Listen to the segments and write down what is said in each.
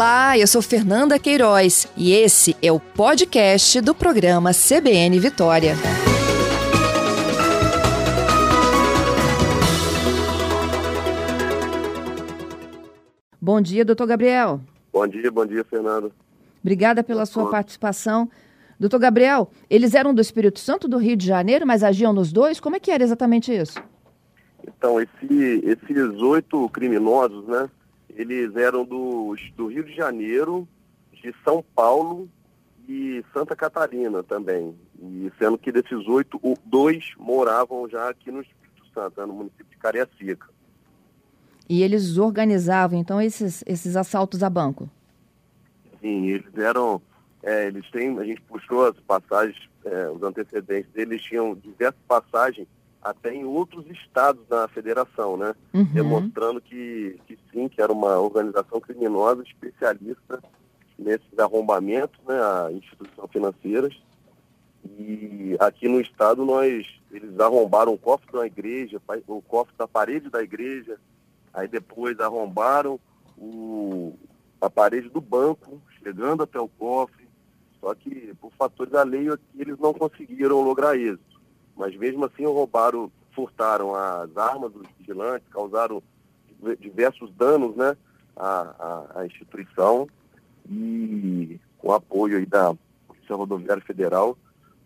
Olá, eu sou Fernanda Queiroz e esse é o podcast do programa CBN Vitória. Bom dia, doutor Gabriel. Bom dia, bom dia, Fernanda. Obrigada pela sua participação. Doutor Gabriel, eles eram do Espírito Santo do Rio de Janeiro, mas agiam nos dois? Como é que era exatamente isso? Então, esse, esses oito criminosos, né, eles eram do, do Rio de Janeiro, de São Paulo e Santa Catarina também. E sendo que desses oito, dois moravam já aqui no Espírito Santo, né, no município de Cariacica. E eles organizavam, então, esses, esses assaltos a banco? Sim, eles eram. É, eles têm, a gente puxou as passagens, é, os antecedentes deles tinham diversas passagens até em outros estados da federação, né? Uhum. Demonstrando que, que sim, que era uma organização criminosa especialista nesses arrombamentos, né? A instituições financeiras. E aqui no estado nós, eles arrombaram o cofre da igreja, o cofre da parede da igreja, aí depois arrombaram o, a parede do banco, chegando até o cofre, só que por fatores alheios eles não conseguiram lograr êxito mas mesmo assim roubaram, furtaram as armas dos vigilantes, causaram diversos danos né, à, à, à instituição. E com apoio aí da Polícia Rodoviária Federal,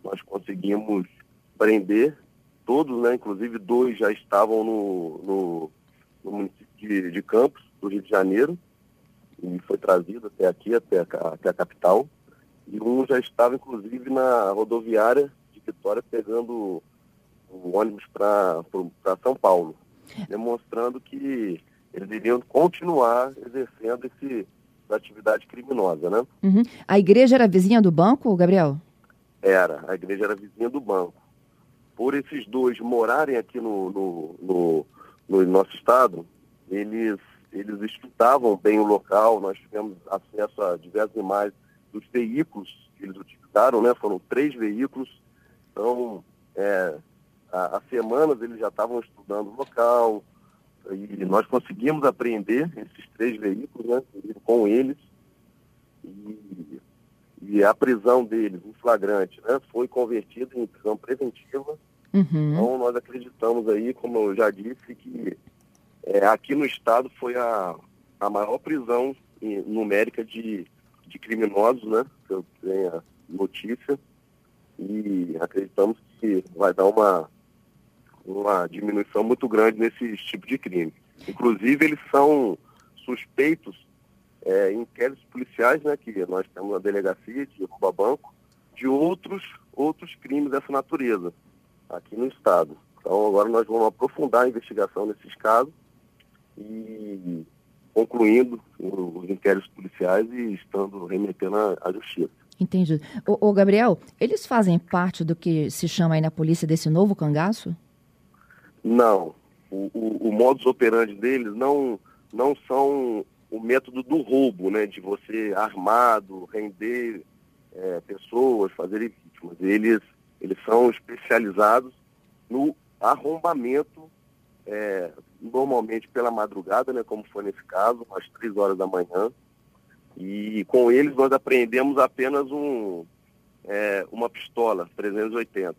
nós conseguimos prender todos, né, inclusive dois já estavam no, no, no município de, de, Campos, do Rio de Janeiro, e foi trazido até aqui, até a, até a capital, e um já estava inclusive na rodoviária Vitória pegando o ônibus para São Paulo, demonstrando que eles iriam continuar exercendo esse, essa atividade criminosa, né? Uhum. A igreja era vizinha do banco, Gabriel? Era, a igreja era vizinha do banco. Por esses dois morarem aqui no, no, no, no nosso estado, eles, eles estudavam bem o local, nós tivemos acesso a diversas imagens dos veículos que eles utilizaram, né? Foram três veículos então, é, há, há semanas eles já estavam estudando o local e nós conseguimos apreender esses três veículos né, com eles e, e a prisão deles, em flagrante, né, foi convertida em prisão preventiva. Uhum. Então, nós acreditamos aí, como eu já disse, que é, aqui no estado foi a, a maior prisão numérica de, de criminosos, né? Que eu tenho notícia e acreditamos que vai dar uma, uma diminuição muito grande nesse tipo de crime. Inclusive, eles são suspeitos é, em inquéritos policiais, né, que nós temos na delegacia de rouba banco, de outros, outros crimes dessa natureza aqui no Estado. Então, agora nós vamos aprofundar a investigação nesses casos e concluindo os inquéritos policiais e estando remetendo à justiça. Entendi. O, Gabriel, eles fazem parte do que se chama aí na polícia desse novo cangaço? Não. O, o, o modus operandi deles não, não são o método do roubo, né? De você armado, render é, pessoas, fazer vítimas. Eles, eles são especializados no arrombamento, é, normalmente pela madrugada, né? Como foi nesse caso, às três horas da manhã e com eles nós apreendemos apenas um, é, uma pistola 380.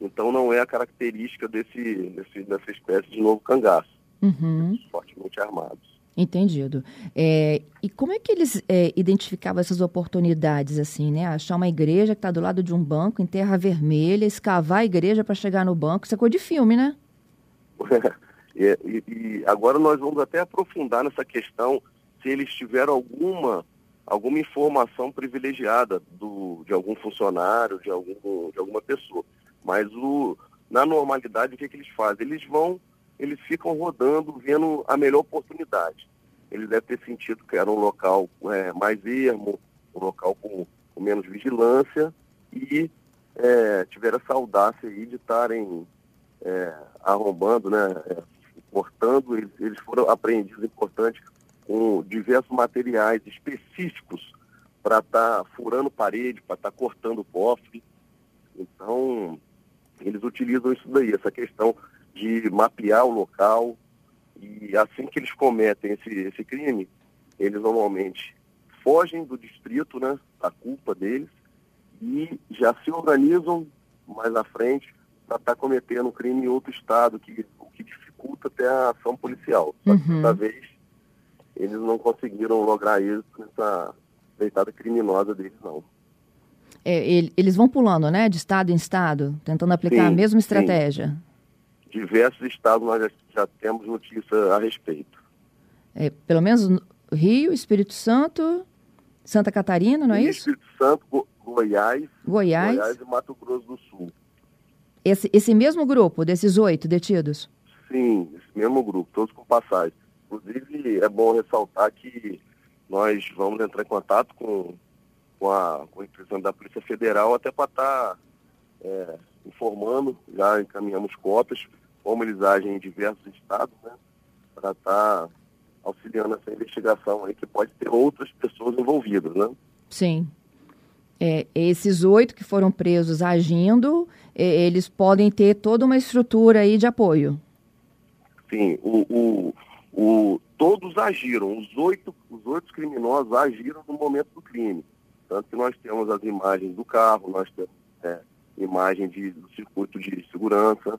Então não é a característica desse, desse dessa espécie de novo cangaço. Uhum. Fortemente armados. Entendido. É, e como é que eles é, identificavam essas oportunidades, assim, né? Achar uma igreja que está do lado de um banco em terra vermelha, escavar a igreja para chegar no banco, isso é coisa de filme, né? e, e, agora nós vamos até aprofundar nessa questão se eles tiveram alguma alguma informação privilegiada do, de algum funcionário, de, algum, de alguma pessoa. Mas o, na normalidade, o que, que eles fazem? Eles vão, eles ficam rodando, vendo a melhor oportunidade. Eles devem ter sentido que era um local é, mais ermo, um local com, com menos vigilância e é, tiveram essa audácia aí de estarem é, arrombando, né, é, cortando, eles, eles foram apreendidos importantes com diversos materiais específicos para estar tá furando parede, para estar tá cortando cofre. Então, eles utilizam isso daí, essa questão de mapear o local. E assim que eles cometem esse, esse crime, eles normalmente fogem do distrito, né, da culpa deles, e já se organizam mais à frente para estar tá cometendo um crime em outro estado, que, o que dificulta até a ação policial. Só que uhum. dessa vez eles não conseguiram lograr isso nessa deitada criminosa deles, não. É, eles vão pulando, né, de estado em estado, tentando aplicar sim, a mesma estratégia. Sim. Diversos estados nós já, já temos notícia a respeito. É, pelo menos Rio, Espírito Santo, Santa Catarina, não é Rio, isso? Espírito Santo, Go Goiás, Goiás, Goiás e Mato Grosso do Sul. Esse, esse mesmo grupo, desses oito detidos? Sim, esse mesmo grupo, todos com passagem. Inclusive, é bom ressaltar que nós vamos entrar em contato com, com, a, com a da Polícia Federal até para estar tá, é, informando, já encaminhamos cópias, como eles agem em diversos estados, né, para estar tá auxiliando essa investigação aí, que pode ter outras pessoas envolvidas, né? Sim. É, esses oito que foram presos agindo, é, eles podem ter toda uma estrutura aí de apoio. Sim, o, o, o, todos agiram, os oito, os oito criminosos agiram no momento do crime. Tanto que nós temos as imagens do carro, nós temos é, imagem de, do circuito de segurança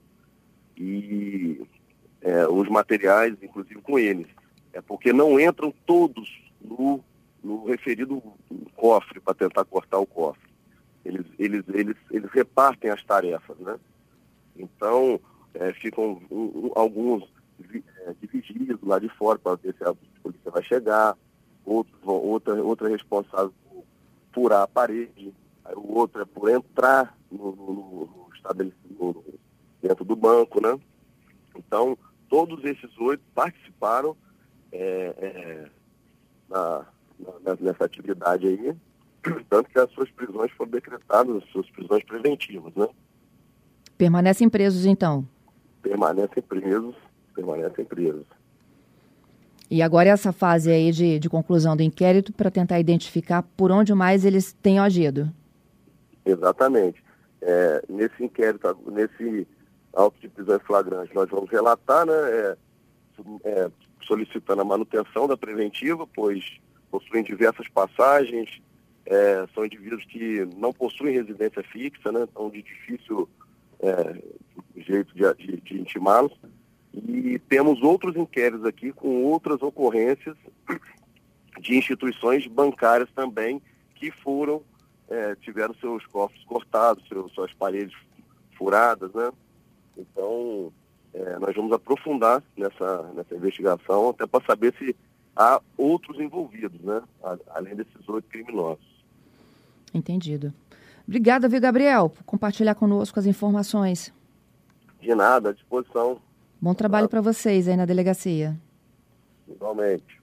e é, os materiais, inclusive com eles. É porque não entram todos no, no referido cofre para tentar cortar o cofre. Eles, eles, eles, eles repartem as tarefas, né? Então, é, ficam um, um, alguns divididos lá de fora para ver se a polícia vai chegar, outros vão, outra, outra responsável por furar a parede, o outro é por entrar no, no, no estabelecimento, dentro do banco, né? Então, todos esses oito participaram é, é, na, na, nessa atividade aí, tanto que as suas prisões foram decretadas, as suas prisões preventivas, né? Permanecem presos, então? Permanecem presos, permanecem presos. E agora essa fase aí de, de conclusão do inquérito para tentar identificar por onde mais eles têm agido. Exatamente. É, nesse inquérito, nesse auto de prisão flagrante, nós vamos relatar, né, é, é, solicitando a manutenção da preventiva, pois possuem diversas passagens, é, são indivíduos que não possuem residência fixa, né, então de difícil é, jeito de, de, de intimá-los. E temos outros inquéritos aqui com outras ocorrências de instituições bancárias também que foram, é, tiveram seus cofres cortados, seus, suas paredes furadas, né? Então, é, nós vamos aprofundar nessa, nessa investigação até para saber se há outros envolvidos, né? além desses oito criminosos. Entendido. Obrigada, viu, Gabriel, por compartilhar conosco as informações. De nada, à disposição. Bom trabalho para vocês aí na delegacia. Igualmente.